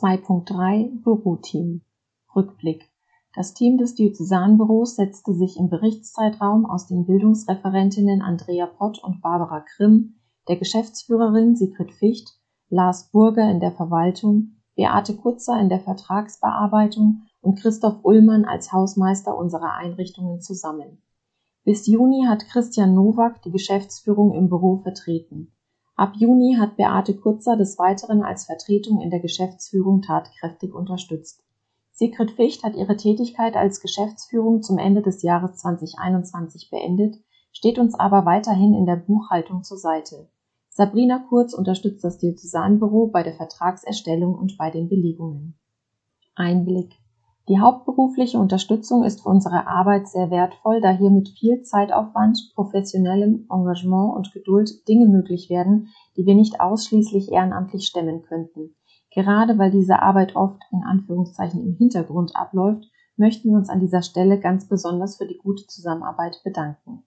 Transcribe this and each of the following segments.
2.3 Büroteam Rückblick Das Team des Diözesanbüros setzte sich im Berichtszeitraum aus den Bildungsreferentinnen Andrea Pott und Barbara Grimm, der Geschäftsführerin Sigrid Ficht, Lars Burger in der Verwaltung, Beate Kutzer in der Vertragsbearbeitung und Christoph Ullmann als Hausmeister unserer Einrichtungen zusammen. Bis Juni hat Christian Nowak die Geschäftsführung im Büro vertreten. Ab Juni hat Beate Kutzer des Weiteren als Vertretung in der Geschäftsführung tatkräftig unterstützt. Sigrid Ficht hat ihre Tätigkeit als Geschäftsführung zum Ende des Jahres 2021 beendet, steht uns aber weiterhin in der Buchhaltung zur Seite. Sabrina Kurz unterstützt das Diözesanbüro bei der Vertragserstellung und bei den Belegungen. Einblick die hauptberufliche Unterstützung ist für unsere Arbeit sehr wertvoll, da hier mit viel Zeitaufwand, professionellem Engagement und Geduld Dinge möglich werden, die wir nicht ausschließlich ehrenamtlich stemmen könnten. Gerade weil diese Arbeit oft in Anführungszeichen im Hintergrund abläuft, möchten wir uns an dieser Stelle ganz besonders für die gute Zusammenarbeit bedanken.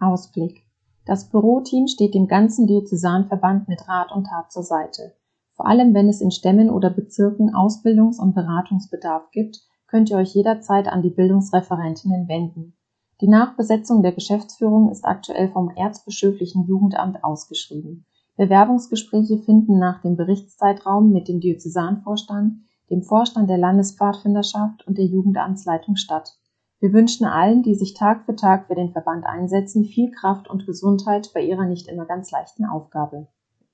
Ausblick. Das Büroteam steht dem ganzen Diözesanverband mit Rat und Tat zur Seite. Vor allem wenn es in Stämmen oder Bezirken Ausbildungs- und Beratungsbedarf gibt, könnt ihr euch jederzeit an die Bildungsreferentinnen wenden. Die Nachbesetzung der Geschäftsführung ist aktuell vom Erzbischöflichen Jugendamt ausgeschrieben. Bewerbungsgespräche finden nach dem Berichtszeitraum mit dem Diözesanvorstand, dem Vorstand der Landespfadfinderschaft und der Jugendamtsleitung statt. Wir wünschen allen, die sich Tag für Tag für den Verband einsetzen, viel Kraft und Gesundheit bei ihrer nicht immer ganz leichten Aufgabe